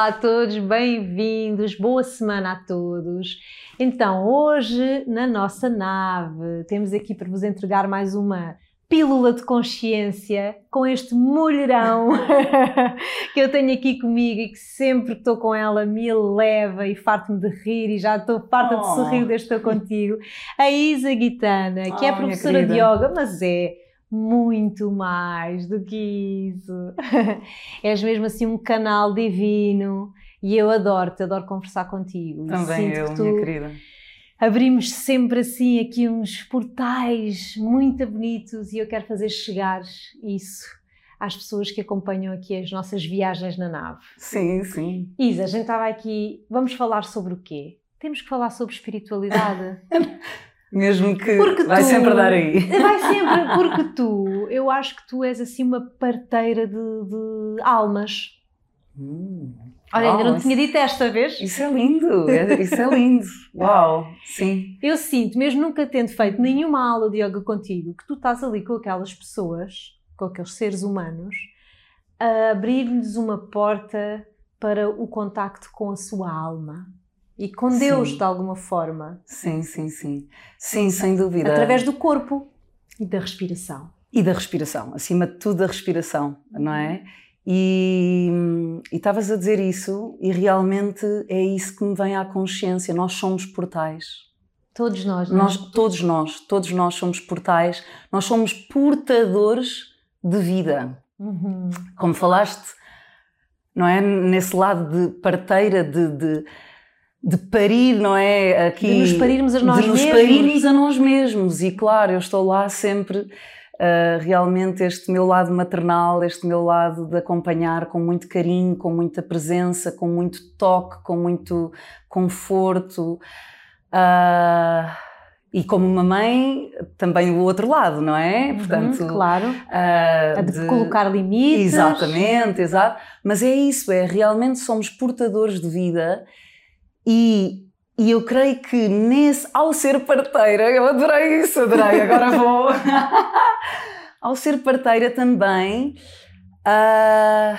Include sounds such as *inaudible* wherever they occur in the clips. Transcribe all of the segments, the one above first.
Olá a todos, bem-vindos, boa semana a todos. Então, hoje na nossa nave temos aqui para vos entregar mais uma pílula de consciência com este mulherão *laughs* que eu tenho aqui comigo e que sempre que estou com ela me leva e farto-me de rir e já estou farta oh. de sorrir desde que estou contigo. A Isa Guitana, que oh, é professora de yoga, mas é muito mais do que isso. *laughs* És mesmo assim um canal divino e eu adoro-te, adoro conversar contigo. Também eu, minha querida. Abrimos sempre assim aqui uns portais muito bonitos e eu quero fazer chegar isso às pessoas que acompanham aqui as nossas viagens na nave. Sim, sim. Isa, a gente estava aqui, vamos falar sobre o quê? Temos que falar sobre espiritualidade. *laughs* Mesmo que porque vai tu, sempre dar aí. *laughs* Vai *laughs* sempre, porque tu, eu acho que tu és assim uma parteira de, de almas. Hum, Olha, ainda não tinha dito esta vez. Isso é lindo, é, isso é lindo. *laughs* Uau, sim. Eu sinto, mesmo nunca tendo feito nenhuma aula de yoga contigo, que tu estás ali com aquelas pessoas, com aqueles seres humanos, a abrir-lhes uma porta para o contacto com a sua alma e com Deus sim. de alguma forma. Sim, sim, sim. Sim, sem dúvida. Através do corpo e da respiração. E da respiração, acima de tudo da respiração, não é? E estavas a dizer isso, e realmente é isso que me vem à consciência. Nós somos portais. Todos nós, não é? nós Todos nós, todos nós somos portais, nós somos portadores de vida. Uhum. Como falaste, não é? Nesse lado de parteira, de, de de parir, não é? Aqui, de nos parirmos a nós de mesmos. nos parirmos a nós mesmos. E claro, eu estou lá sempre, uh, realmente, este meu lado maternal, este meu lado de acompanhar com muito carinho, com muita presença, com muito toque, com muito conforto. Uh, e como uma mãe, também o outro lado, não é? Uhum, Portanto, claro. Uh, a de, de, colocar limites. Exatamente, exato. Mas é isso, é realmente somos portadores de vida e, e eu creio que nesse, ao ser parteira, eu adorei isso, adorei, agora vou. *laughs* ao ser parteira também, uh,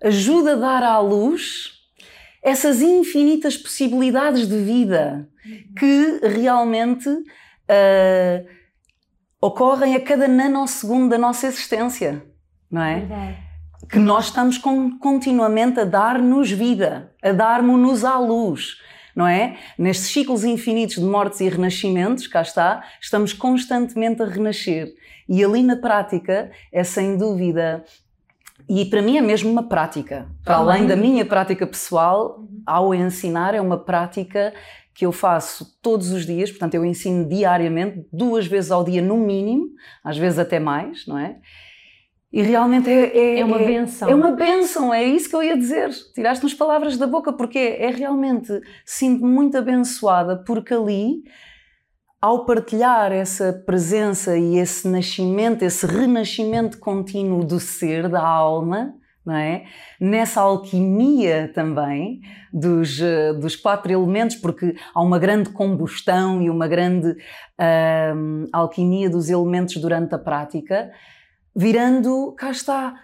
ajuda a dar à luz essas infinitas possibilidades de vida que realmente uh, ocorrem a cada nanosegundo da nossa existência, não é? Verdade. Que nós estamos com, continuamente a dar-nos vida, a darmos-nos à luz não é? Nestes ciclos infinitos de mortes e renascimentos, cá está, estamos constantemente a renascer. E ali na prática é sem dúvida e para mim é mesmo uma prática. Para além da minha prática pessoal, uhum. ao ensinar, é uma prática que eu faço todos os dias, portanto, eu ensino diariamente, duas vezes ao dia no mínimo, às vezes até mais, não é? E realmente é, é, é uma é, benção. É uma benção, é isso que eu ia dizer. Tiraste-me as palavras da boca, porque é, é realmente, sinto-me muito abençoada, porque ali, ao partilhar essa presença e esse nascimento, esse renascimento contínuo do ser, da alma, não é? Nessa alquimia também dos, eh, dos quatro elementos, porque há uma grande combustão e uma grande alquimia dos elementos durante a prática virando, cá está,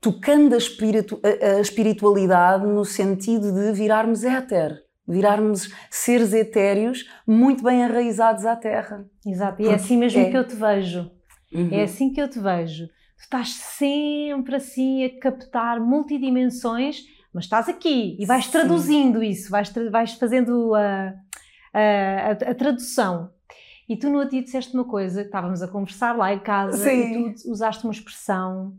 tocando a, espiritu, a, a espiritualidade no sentido de virarmos éter, virarmos seres etéreos muito bem arraizados à Terra. Exato, e é assim mesmo é. que eu te vejo. Uhum. É assim que eu te vejo. Tu estás sempre assim a captar multidimensões, mas estás aqui e vais Sim. traduzindo isso, vais, vais fazendo a, a, a, a tradução. E tu no outro dia disseste uma coisa, estávamos a conversar lá em casa Sim. e tu usaste uma expressão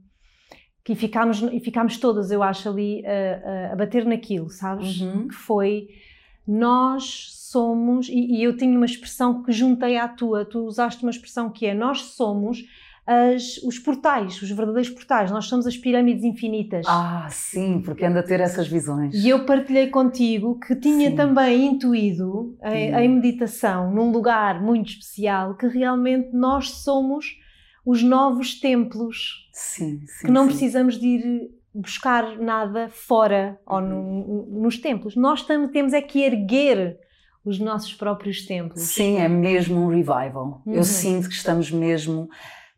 que ficámos, e ficámos todas, eu acho, ali a, a bater naquilo, sabes? Uhum. Que foi nós somos, e, e eu tenho uma expressão que juntei à tua, tu usaste uma expressão que é nós somos as, os portais, os verdadeiros portais. Nós somos as pirâmides infinitas. Ah, sim, porque anda a ter essas visões. E eu partilhei contigo que tinha sim. também intuído em, em, meditação, num lugar muito especial, que realmente nós somos os novos templos. Sim, sim. Que não sim. precisamos de ir buscar nada fora ou no, nos templos. Nós temos é que erguer os nossos próprios templos. Sim, é mesmo um revival. Uhum. Eu sinto que estamos mesmo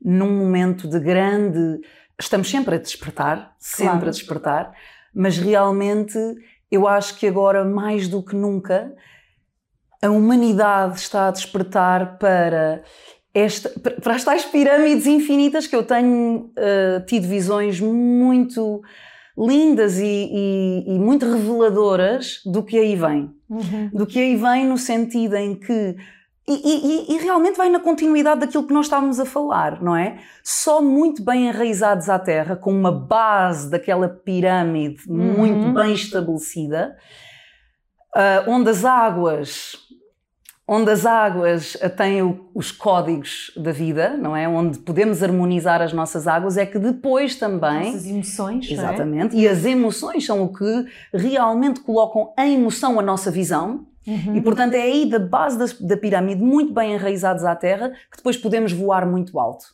num momento de grande. Estamos sempre a despertar, sempre claro. a despertar, mas realmente eu acho que agora, mais do que nunca, a humanidade está a despertar para, esta, para as tais pirâmides infinitas que eu tenho uh, tido visões muito lindas e, e, e, muito reveladoras do que aí vem. Uhum. Do que aí vem no sentido em que e, e, e, realmente vai na continuidade daquilo que nós estávamos a falar, não é? Só muito bem enraizados à terra, com uma base daquela pirâmide uhum. muito bem estabelecida, uh, onde as águas, onde as águas têm o, os códigos da vida, não é? Onde podemos harmonizar as nossas águas, é que depois também. As emoções, Exatamente. É? E as emoções são o que realmente colocam em emoção a nossa visão Uhum. E portanto é aí da base da, da, pirâmide, muito bem enraizados à terra, que depois podemos voar muito alto.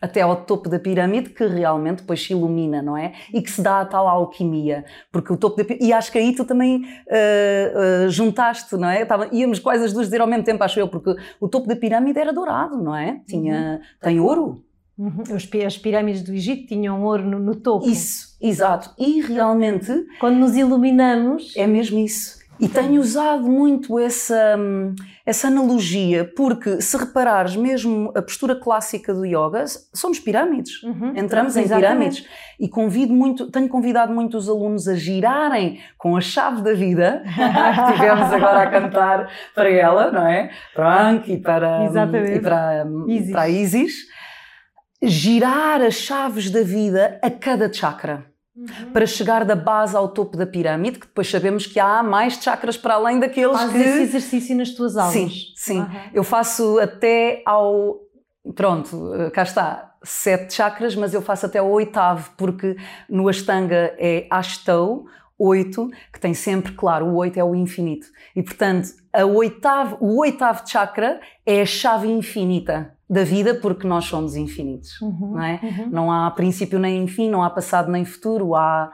Até ao topo da pirâmide, que realmente depois se ilumina, não é? E que se dá a tal alquimia. Porque o topo da pirâmide. E acho que aí tu também uh, uh, juntaste, não é? Tava, íamos quase as duas dizer ao mesmo tempo, acho eu, porque o topo da pirâmide era dourado, não é? Tinha, uhum. Tem ouro. Uhum. As pirâmides do Egito tinham ouro no, no topo. Isso, exato. E realmente. Quando nos iluminamos. É mesmo isso. E tenho usado muito essa, essa analogia, porque se reparares, mesmo a postura clássica do yoga, somos pirâmides. Uhum, Entramos em pirâmides. E convido muito, tenho convidado muito os alunos a girarem com a chave da vida, *laughs* que tivemos agora a cantar para ela, não é? Para Anki e para, e para, Isis. para Isis. Girar as chaves da vida a cada chakra. Uhum. Para chegar da base ao topo da pirâmide, que depois sabemos que há mais chakras para além daqueles Fazes que... esse exercício nas tuas aulas? Sim, sim. Uhum. Eu faço até ao... Pronto, cá está, sete chakras, mas eu faço até o oitavo, porque no Ashtanga é Ashtou, oito, que tem sempre, claro, o oito é o infinito. E portanto, a oitavo, o oitavo chakra é a chave infinita da vida porque nós somos infinitos, uhum, não é? Uhum. Não há princípio nem fim, não há passado nem futuro, há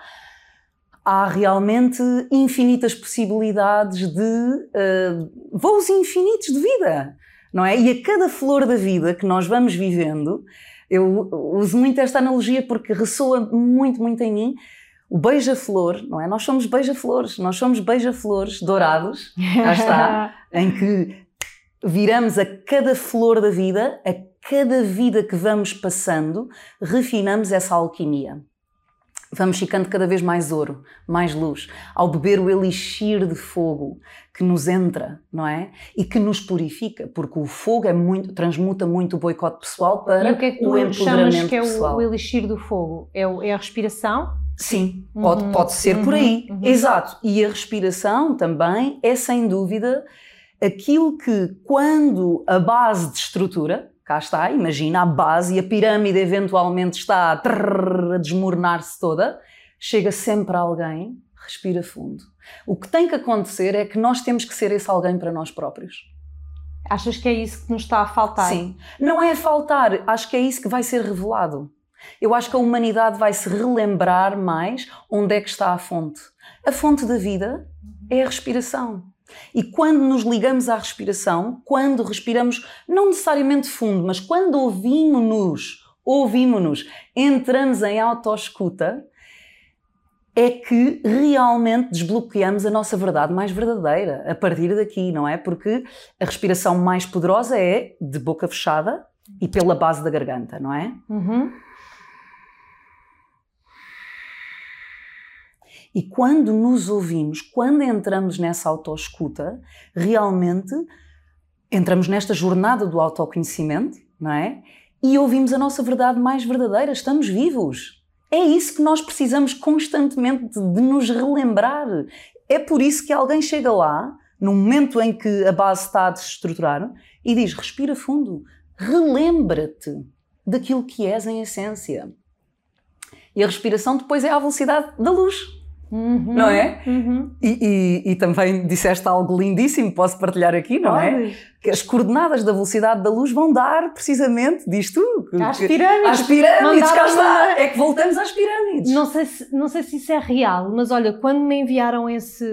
há realmente infinitas possibilidades de uh, voos infinitos de vida, não é? E a cada flor da vida que nós vamos vivendo, eu uso muito esta analogia porque ressoa muito, muito em mim. O beija-flor, não é? Nós somos beija-flores, nós somos beija-flores dourados, *laughs* cá está, em que viramos a cada flor da vida, a cada vida que vamos passando, refinamos essa alquimia. Vamos ficando cada vez mais ouro, mais luz, ao beber o elixir de fogo que nos entra, não é? E que nos purifica, porque o fogo é muito, transmuta muito o boicote pessoal para e o, que é que tu o chamas que é o, o, elixir do fogo? É, o, é a respiração? Sim, pode, uhum. pode ser uhum. por aí. Uhum. Exato. E a respiração também é sem dúvida aquilo que, quando a base de estrutura, cá está, imagina a base e a pirâmide eventualmente está a, trrr, a desmoronar-se toda, chega sempre alguém, respira fundo. O que tem que acontecer é que nós temos que ser esse alguém para nós próprios. Achas que é isso que nos está a faltar? Sim. Não é faltar, acho que é isso que vai ser revelado. Eu acho que a humanidade vai se relembrar mais onde é que está a fonte. A fonte da vida é a respiração. E quando nos ligamos à respiração, quando respiramos, não necessariamente fundo, mas quando ouvimos-nos, ouvimos-nos, entramos em autoescuta, é que realmente desbloqueamos a nossa verdade mais verdadeira a partir daqui, não é? Porque a respiração mais poderosa é de boca fechada e pela base da garganta, não é? Uhum. E quando nos ouvimos, quando entramos nessa autoescuta, realmente entramos nesta jornada do autoconhecimento, não é? E ouvimos a nossa verdade mais verdadeira, estamos vivos. É isso que nós precisamos constantemente de, nos relembrar. É por isso que alguém chega lá, no momento em que a base está a desestruturar, e diz: respira fundo, relembra-te daquilo que és em essência. E a respiração depois é à velocidade da luz. Uhum, não é? Uhum. E, e, e, também disseste algo lindíssimo, posso partilhar aqui, não é? Que as coordenadas da velocidade da luz vão dar precisamente disto. Às pirâmides. Às pirâmides, cá está. É que voltamos às pirâmides. Não sei, se, não sei se isso é real, mas olha, quando me enviaram esse,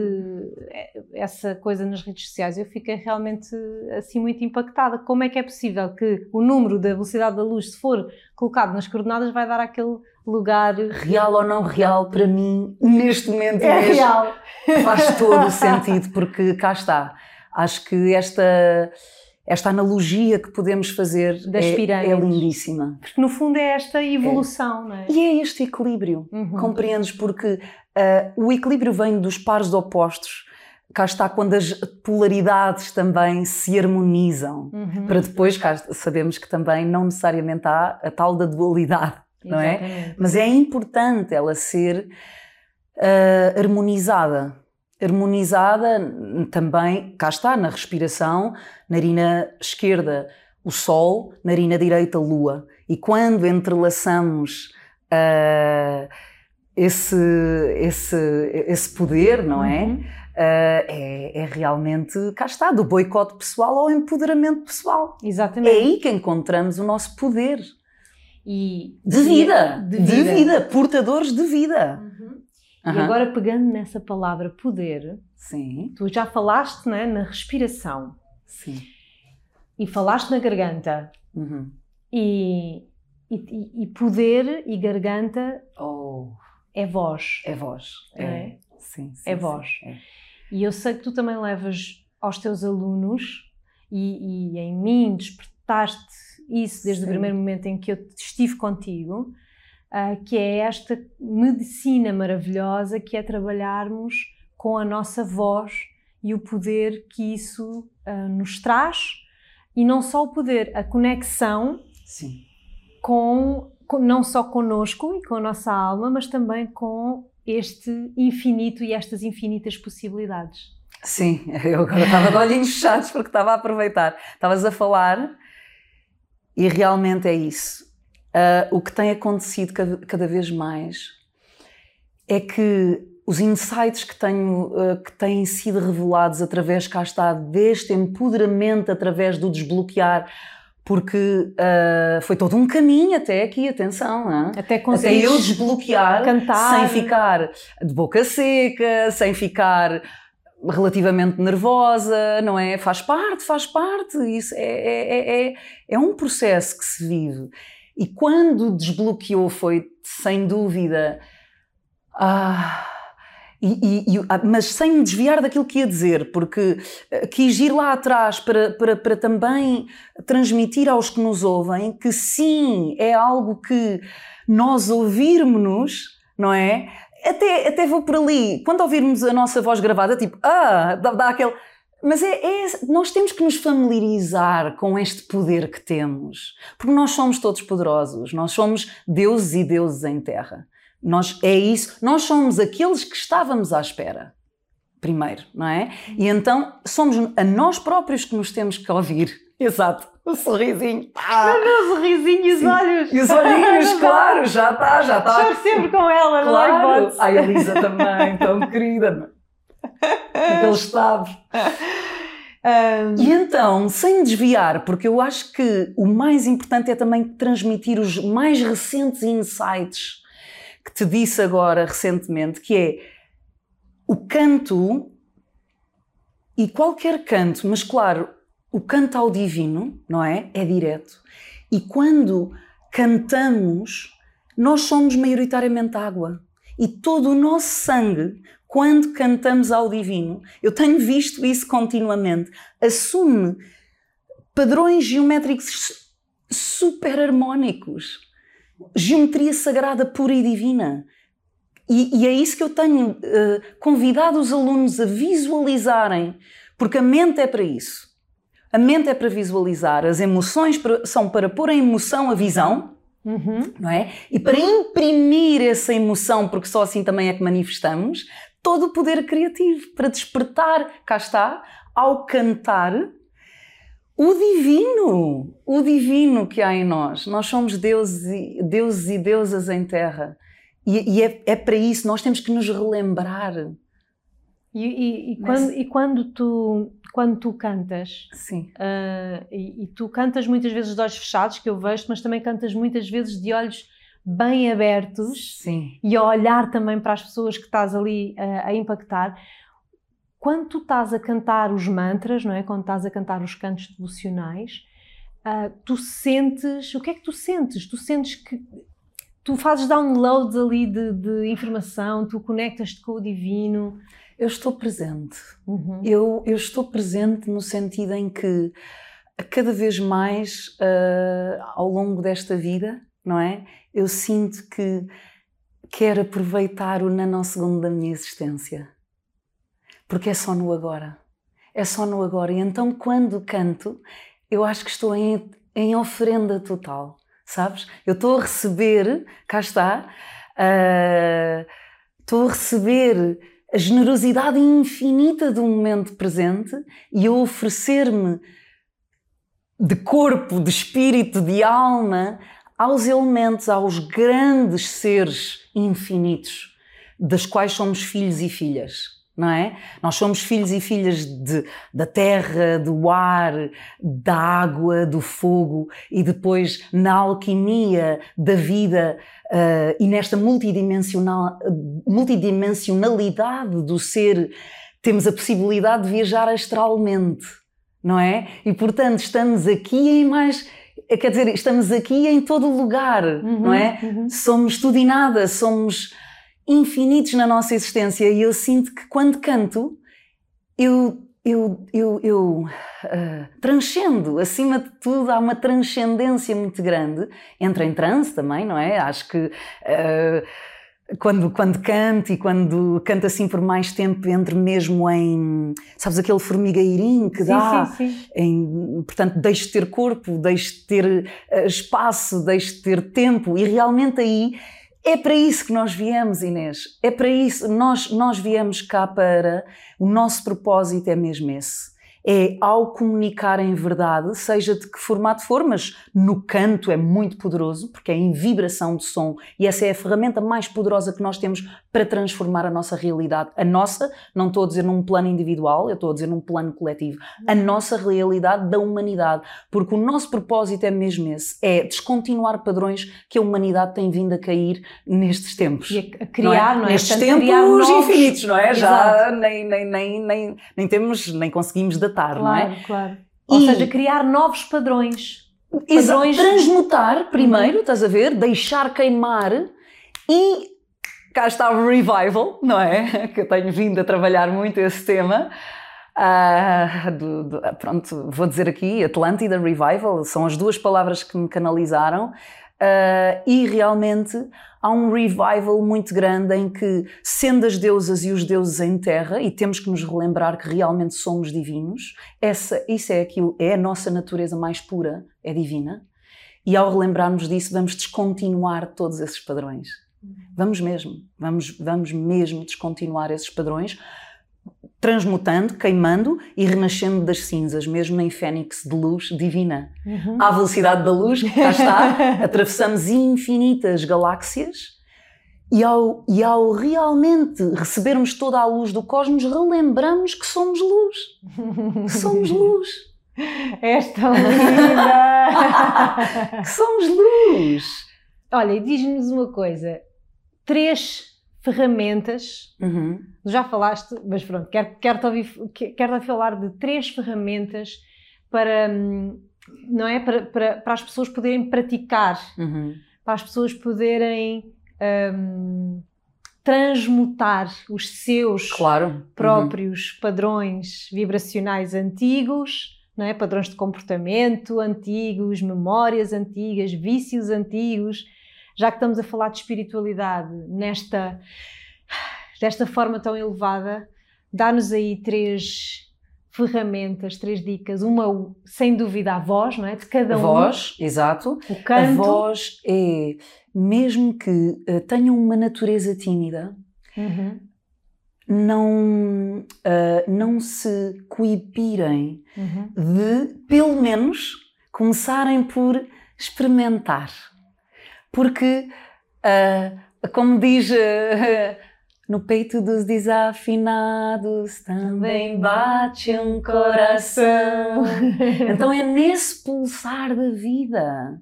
essa coisa nas redes sociais, eu fiquei realmente assim muito impactada. Como é que é possível que o número da velocidade da luz, se for colocado nas coordenadas, vai dar aquele lugar. Real ou não real, para mim, neste momento é mesmo, real. faz *laughs* todo o sentido, porque cá está. Acho que esta esta analogia que podemos fazer das é, é, lindíssima. Porque no fundo é esta evolução, é. não é? E é este equilíbrio, uhum. compreendes? Porque uh, o equilíbrio vem dos pares opostos. Cá está quando as polaridades também se harmonizam. Uhum. Para depois, cá sabemos que também não necessariamente há a tal da dualidade, não é? Exatamente. é? Mas é importante ela ser uh, harmonizada harmonizada também, cá está, na respiração, narina esquerda o Sol, narina direita Lua. E quando entrelaçamos uh, esse, esse, esse poder, não é? Uhum. Uh, é, é, realmente, cá está, do boicote pessoal ao empoderamento pessoal. Exatamente. É aí que encontramos o nosso poder. E de, vida, de vida, de vida, portadores de vida. Uhum. Uhum. E agora pegando nessa palavra poder, Sim. tu já falaste né, na respiração. Sim. E falaste na garganta. Uhum. E, e, e, poder e garganta oh. é voz. É voz. É. é? Sim, sim, é voz. Sim, é. E eu sei que tu também levas aos teus alunos e, e em mim despertaste isso desde sim. o primeiro momento em que eu estive contigo uh, que é esta medicina maravilhosa que é trabalharmos com a nossa voz e o poder que isso uh, nos traz e não só o poder, a conexão Sim. Com, com não só conosco e com a nossa alma, mas também com este infinito e estas infinitas possibilidades. Sim, eu agora estava de olhinhos *laughs* fechados porque estava a aproveitar. Estavas a falar e realmente é isso. Uh, o que tem acontecido cada, cada, vez mais é que os insights que, tenho, uh, que têm sido revelados através, cá está, deste empoderamento, através do desbloquear, porque uh, foi todo um caminho até aqui, atenção, até, até eu desbloquear cantar. sem ficar de boca seca, sem ficar relativamente nervosa, não é? Faz parte, faz parte, isso é, é, é, é, é um processo que se vive. E quando desbloqueou foi, sem dúvida, ah, e, e, ah, mas sem me desviar daquilo que ia dizer, porque eh, quis ir lá atrás para, para, para também transmitir aos que nos ouvem que sim, é algo que nós ouvirmos-nos, não é? Até, até vou por ali, quando ouvirmos a nossa voz gravada, tipo, ah, dá, dá aquele mas é, é, nós temos que nos familiarizar com este poder que temos, porque nós somos todos poderosos, nós somos deuses e deuses em terra. Nós é isso, nós somos aqueles que estávamos à espera. Primeiro, não é? E então somos a nós próprios que nos temos que ouvir. *laughs* Exato. O sorrisinho. Ah, o sorrisinho e os sim. olhos. E os olhinhos, *laughs* claro, já está, já está. Estou sempre com ela, claro. não é? Ai, a Elisa também, tão querida naquele estado. Um... E então, sem desviar, porque eu acho que o mais importante é também transmitir os mais recentes insights que te disse agora recentemente, que é o canto e qualquer canto, mas claro, o canto ao divino, não é? É direto. E quando cantamos, nós somos maioritariamente água. E todo o nosso sangue quando cantamos ao divino, eu tenho visto isso continuamente, assume padrões geométricos super harmónicos, geometria sagrada pura e divina. E, e é isso que eu tenho uh, convidado os alunos a visualizarem, porque a mente é para isso. A mente é para visualizar, as emoções são para pôr em emoção a visão, uhum. não é? E para imprimir essa emoção, porque só assim também é que manifestamos, todo o poder criativo para despertar, cá está, ao cantar o divino, o divino que há em nós. Nós somos deuses e, deuses e deusas em terra. E, e é, é, para isso, nós temos que nos relembrar. E, e, e quando, e quando, tu, quando tu cantas, Sim. Uh, e, tu cantas muitas vezes de olhos fechados, que eu vejo, mas também cantas muitas vezes de olhos bem abertos Sim. e a olhar também para as pessoas que estás ali a, a impactar. Quando tu estás a cantar os mantras, não é? Quando estás a cantar os cantos devocionais, uh, tu sentes. O que é que tu sentes? Tu sentes que tu fazes downloads ali de, de informação, tu conectas-te com o divino. Eu estou presente. Uhum. Eu, eu estou presente no sentido em que cada vez mais uh, ao longo desta vida, não é? Eu sinto que quero aproveitar o nanosegundo da minha existência. Porque é só no agora. É só no agora. E então, quando canto, eu acho que estou em, em oferenda total, sabes? Eu estou a receber, cá está, uh, estou a receber a generosidade infinita do momento presente e a oferecer-me de corpo, de espírito, de alma aos elementos, aos grandes seres infinitos, das quais somos filhos e filhas. Não é? Nós somos filhos e filhas de, da terra, do ar, da água, do fogo e depois na alquimia da vida uh, e nesta multidimensional, multidimensionalidade do ser, temos a possibilidade de viajar astralmente, não é? E portanto estamos aqui em mais quer dizer, estamos aqui em todo lugar, uhum, não é? Uhum. Somos tudo e nada, somos infinitos na nossa existência e eu sinto que quando canto, eu, eu, eu, eu uh, transcendo, acima de tudo, há uma transcendência muito grande. Entra em transe também, não é? Acho que. Uh, quando, quando canto e quando canto assim por mais tempo, entre mesmo em, sabes, aquele formigueirinho que dá, sim, sim. Em, portanto, deixo de ter corpo, deixo de ter uh, espaço, deixo de ter tempo, e realmente aí é para isso que nós viemos, Inês, é para isso, nós, nós viemos cá para, o nosso propósito é mesmo esse. É ao comunicar em verdade, seja de que formato for, mas no canto é muito poderoso, porque é em vibração de som e essa é a ferramenta mais poderosa que nós temos para transformar a nossa realidade. A nossa, não estou a dizer num plano individual, eu estou a dizer num plano coletivo, a nossa realidade da humanidade, porque o nosso propósito é mesmo esse, é descontinuar padrões que a humanidade tem vindo a cair nestes tempos. E a criar, não é? Não é? Nestes Portanto, tempos infinitos, não é? Exato. Já nem, nem, nem, nem, nem temos, nem conseguimos datar claro, não é? Claro, Ou seja, criar novos padrões. Padrões... Transmutar primeiro, uhum. estás a ver? Deixar queimar e cá está o revival, não é? *laughs* Que eu tenho vindo a trabalhar muito esse tema. Uh, do, do, pronto, vou dizer aqui, Atlântida Revival, são as duas palavras que me canalizaram. Uh, e realmente há um revival muito grande em que, sendo as deusas e os deuses em terra, e temos que nos relembrar que realmente somos divinos, essa, isso é aquilo, é a nossa natureza mais pura, é divina, e ao relembrarmos disso, vamos descontinuar todos esses padrões. Vamos mesmo, vamos, vamos mesmo descontinuar esses padrões, transmutando, queimando e renascendo das cinzas, mesmo em fênix de luz divina. Uhum. À velocidade da luz, cá está, *laughs* atravessamos infinitas galáxias e ao, e ao realmente recebermos toda a luz do cosmos, relembramos que somos luz. somos luz. *laughs* Esta linda! *laughs* que somos luz! Olha, diz-nos uma coisa: três ferramentas. Uhum. Já falaste, mas pronto, quero, quero, -te ouvir, quero -te falar de três ferramentas para, não é? para, para, para as pessoas poderem praticar, uhum. para as pessoas poderem um, transmutar os seus claro. Próprios uhum. padrões vibracionais antigos. Não é? Padrões de comportamento antigos, memórias antigas, vícios antigos, já que estamos a falar de espiritualidade nesta desta forma tão elevada, dá-nos aí três ferramentas, três dicas. Uma, sem dúvida, a voz, não é? De cada um. A voz, exato. O canto. A voz é, mesmo que uh, tenham uma natureza tímida, uhum. não, uh, não se coibirem uhum. de, pelo menos, começarem por experimentar. Porque, uh, como diz uh, *laughs* no peito dos desafinados também bate um coração. *laughs* *laughs* então é nesse pulsar da vida.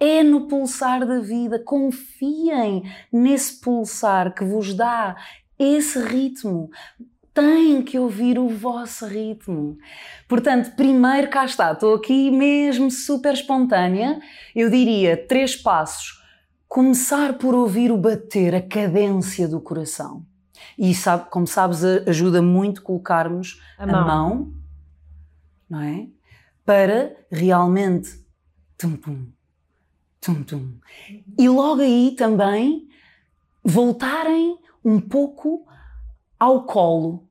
É no pulsar da vida. Confiem nesse pulsar que vos dá esse ritmo têm que ouvir o vosso ritmo. Portanto, primeiro cá está, estou aqui mesmo super espontânea. Eu diria três passos começar por ouvir o bater, a cadência do coração. E sabe, como sabes, ajuda muito colocarmos a mão, a mão não é? Para realmente tum, tum, tum, tum. E logo aí também voltarem um pouco ao colo,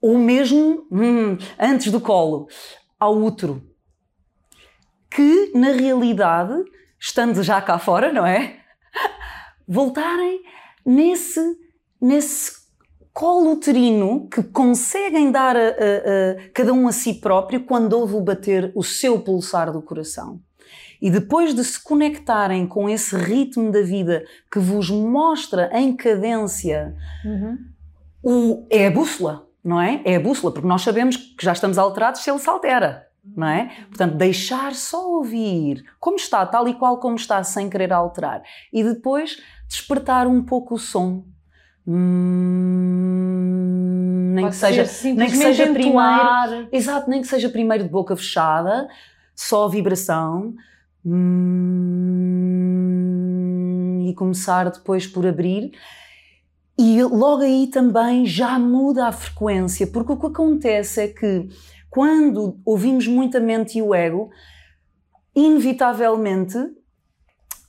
ou mesmo hum, antes do colo, ao útero, que na realidade, estando já cá fora, não é? Voltarem nesse, nesse colo uterino que conseguem dar a, a, a, cada um a si próprio quando ouve bater o seu pulsar do coração. E depois de se conectarem com esse ritmo da vida que vos mostra em cadência, uhum. o, é a bússola, não é? É a bússola, porque nós sabemos que já estamos alterados se ele se altera, não é? Portanto, deixar só ouvir como está, tal e qual como está, sem querer alterar. E depois despertar um pouco o som. Hum, nem, que seja, nem que seja primeiro. Exato, nem que seja primeiro de boca fechada, só vibração. Hum, e começar depois por abrir. E logo aí também já muda a frequência, porque o que acontece é que quando ouvimos muito a mente e o ego, inevitavelmente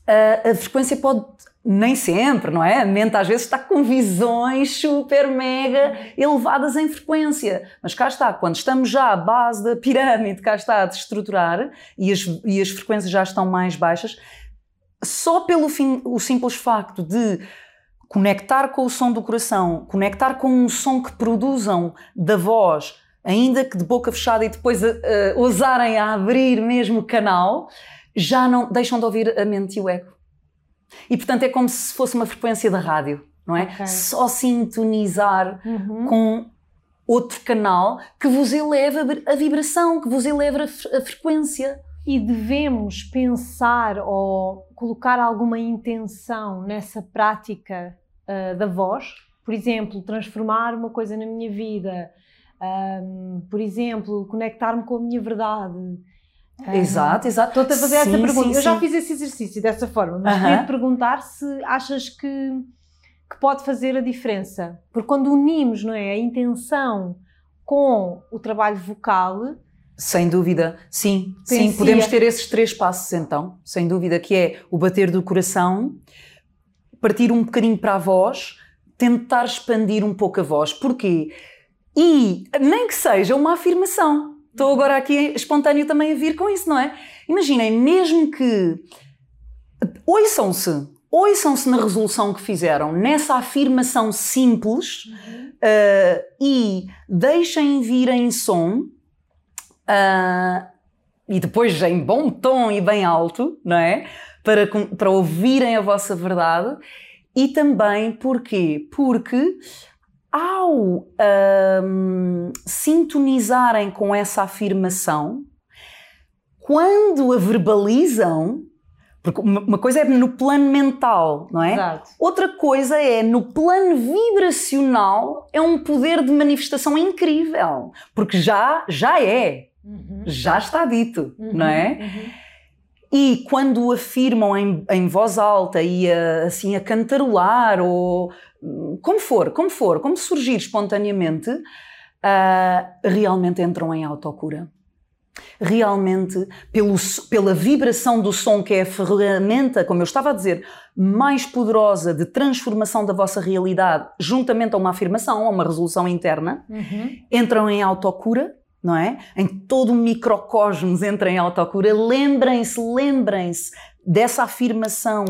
a, a frequência pode nem sempre, não é? A mente às vezes está com visões super mega elevadas em frequência. Mas cá está, quando estamos já à base da pirâmide, cá está a desestruturar e as, e as frequências já estão mais baixas, só pelo fim, o simples facto de conectar com o som do coração, conectar com um som que produzam da voz, ainda que de boca fechada e depois uh, ousarem a abrir mesmo o canal, já não deixam de ouvir a mente e o ego. E portanto é como se fosse uma frequência da rádio, não é? Okay. Só sintonizar uhum. com outro canal que vos eleva a vibração, que vos eleva a frequência. E devemos pensar ou colocar alguma intenção nessa prática uh, da voz? Por exemplo, transformar uma coisa na minha vida, um, por exemplo, conectar-me com a minha verdade, Exato, exato. Estou-te a fazer sim, essa pergunta. Sim, eu já fiz esse exercício dessa forma, mas uh -huh. queria te perguntar se achas que, que pode fazer a diferença. Porque quando unimos não é, a intenção com o trabalho vocal. Sem dúvida, sim, sim. Podemos ter esses três passos então, sem dúvida, que é o bater do coração, partir um bocadinho para a voz, tentar expandir um pouco a voz. Porquê? E nem que seja uma afirmação Estou agora aqui espontâneo também a vir com isso, não é? Imaginem, mesmo que ouçam-se, ouçam-se na resolução que fizeram, nessa afirmação simples uhum. uh, e deixem vir em som uh, e depois em bom tom e bem alto, não é? Para, para ouvirem a vossa verdade. E também porquê? Porque ao um, sintonizarem com essa afirmação, quando a verbalizam, porque uma coisa é no plano mental, não é? Exato. Outra coisa é no plano vibracional, é um poder de manifestação incrível, porque já já é, uhum. já está dito, uhum. não é? Uhum. E quando afirmam em, em voz alta e a, assim a cantarolar ou como for, como for, como surgir espontaneamente, uh, realmente entram em autocura. Realmente, pelo, pela vibração do som, que é a ferramenta, como eu estava a dizer, mais poderosa de transformação da vossa realidade, juntamente a uma afirmação, a uma resolução interna, uhum. entram em autocura, não é? Em todo o microcosmos entram em autocura. Lembrem-se, lembrem-se dessa afirmação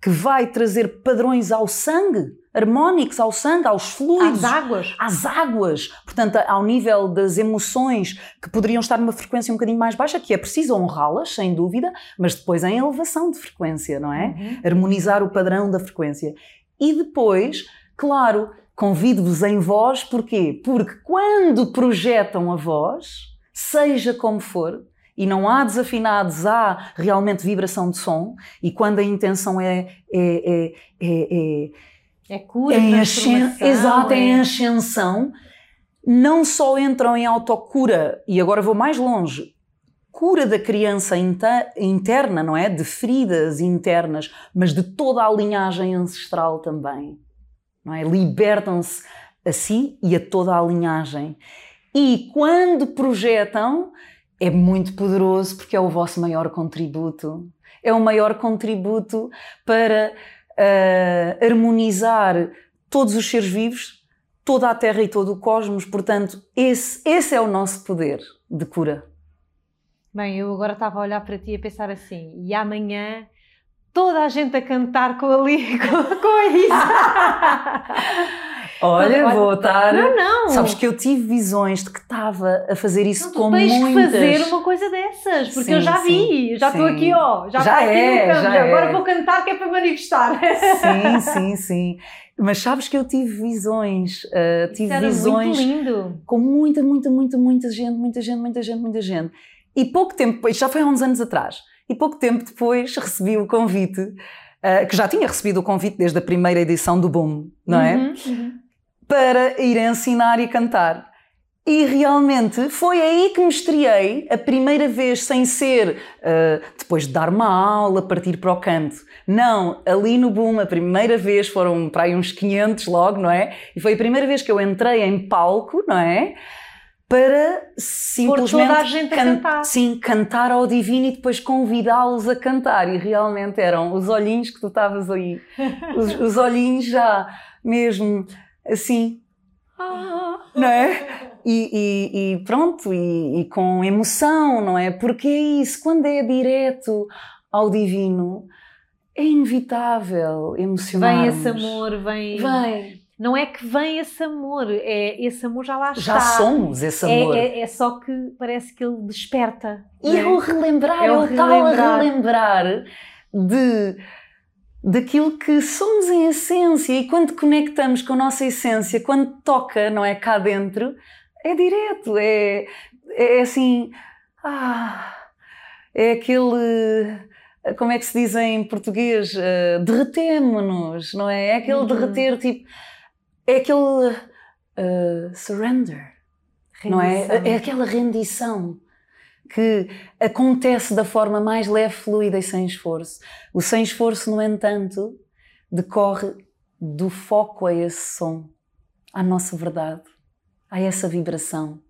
que vai trazer padrões ao sangue harmónicos ao sangue, aos fluidos. Às águas. Às águas. Portanto, ao nível das emoções que poderiam estar numa frequência um bocadinho mais baixa, que é preciso honrá-las, sem dúvida, mas depois em elevação de frequência, não é? Uhum. Harmonizar o padrão da frequência. E depois, claro, convido-vos em voz, porquê? Porque quando projetam a voz, seja como for, e não há desafinados, há realmente vibração de som, e quando a intenção é, é, é, é, é é cura, em ascen... Exato, é... em ascensão. Não só entram em autocura, e agora vou mais longe, cura da criança interna, não é? De feridas internas, mas de toda a linhagem ancestral também. Não é? Libertam-se a si e a toda a linhagem. E quando projetam, é muito poderoso porque é o vosso maior contributo. É o maior contributo para uh, harmonizar todos os seres vivos, toda a Terra e todo o cosmos. Portanto, esse, esse é o nosso poder de cura. Bem, eu agora estava a olhar para ti e a pensar assim, e amanhã toda a gente a cantar com ali, *laughs* com, com a Isa. Olha, Olha, vou estar. Não, não. Sabes que eu tive visões de que estava a fazer isso não, com tens muitas. que fazer uma coisa dessas, porque sim, eu já vi, já estou aqui, ó, já, já é, aqui já agora é. vou cantar que é para manifestar. Sim, *laughs* sim, sim. Mas sabes que eu tive visões, uh, tive era visões muito lindo. com muita, muita, muita, muita gente, muita gente, muita gente, muita gente. E pouco tempo depois, já foi há uns anos atrás, e pouco tempo depois recebi o convite, uh, que já tinha recebido o convite desde a primeira edição do Boom, não é? Uhum, uhum para ir ensinar e cantar. E realmente foi aí que me estreiei a primeira vez, sem ser uh, depois de dar uma aula, partir para o canto. Não, ali no Boom, a primeira vez foram para aí uns 500 logo, não é? E foi a primeira vez que eu entrei em palco, não é? Para simplesmente toda a gente can cantar. Sim, cantar ao divino e depois convidá-los a cantar. E realmente eram os olhinhos que tu estavas aí, *laughs* os, os olhinhos já mesmo assim, ah, não é? E, e, e pronto, e, e, com emoção, não é? Porque é isso, quando é direto ao divino, é inevitável emocionar. Vem esse amor, vem. Vem. Não é que vem esse amor, é esse amor já lá está. Já somos esse amor. É, é, é só que parece que ele desperta. E é o relembrar, é o, o tal a relembrar de daquilo que somos em essência e quando conectamos com a nossa essência, quando toca, não é cá dentro, é direto, é, é assim, ah, é aquele, como é que se diz em português, uh, derretemo-nos, não é? É aquele uhum. derreter, tipo, é aquele uh, surrender, rendição. não é? É aquela rendição que acontece da forma mais leve, fluida e sem esforço. O sem esforço, no entanto, decorre do foco a esse som, à nossa verdade, a essa vibração.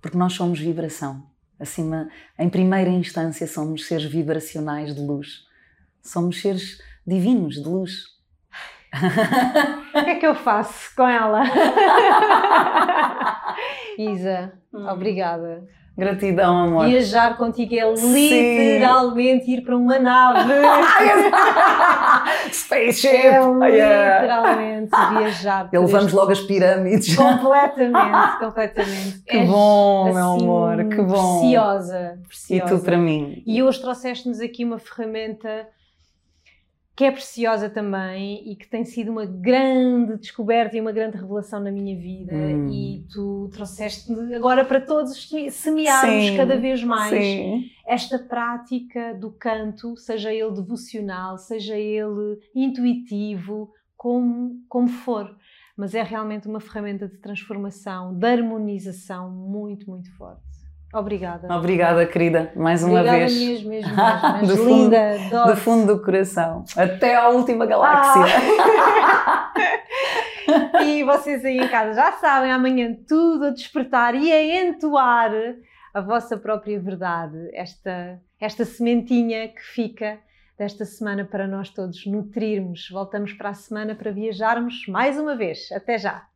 Porque nós somos vibração. Acima, em primeira instância, somos seres vibracionais de luz. Somos seres divinos de luz. O que é que eu faço com ela? *laughs* Isa, hum. obrigada. Gratidão, amor. Viajar contigo é literalmente Sim. ir para uma nave. *laughs* Spaceship! É literalmente yeah. viajar. *laughs* E levamos logo as pirâmides. Completamente, completamente. Que És, bom, assim, meu amor, que bom. Preciosa, preciosa. E tu para mim. E hoje trouxeste-nos aqui uma ferramenta que é preciosa também e que tem sido uma grande descoberta e uma grande revelação na minha vida hum. e tu trouxeste agora para todos semearmos sim, cada vez mais sim. esta prática do canto, seja ele devocional, seja ele intuitivo, como, como for. Mas é realmente uma ferramenta de transformação, de harmonização muito, muito forte. Obrigada. Obrigada, querida, mais uma Obrigada vez. mesmo, mesmo, *laughs* mesmo. do linda, fundo, do fundo do coração. Até à última galáxia. Ah. *laughs* e vocês aí em casa já sabem, amanhã tudo a despertar e a entoar a vossa própria verdade. Esta, esta sementinha que fica desta semana para nós todos nutrirmos. Voltamos para a semana para viajarmos mais uma vez. Até já!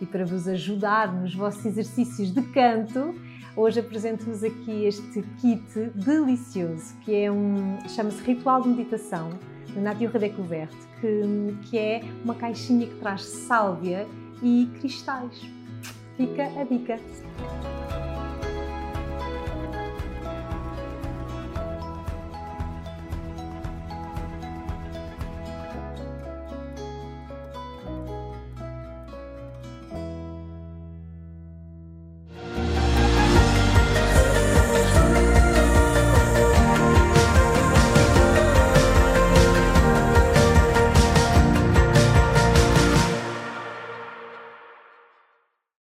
E para vos ajudar nos vossos exercícios de canto, Hoje apresento-vos aqui este kit delicioso, que é um, chama-se Ritual de Meditação, de Nadia Redécouverte, que, que é uma caixinha que traz sálvia e cristais. Fica a dica!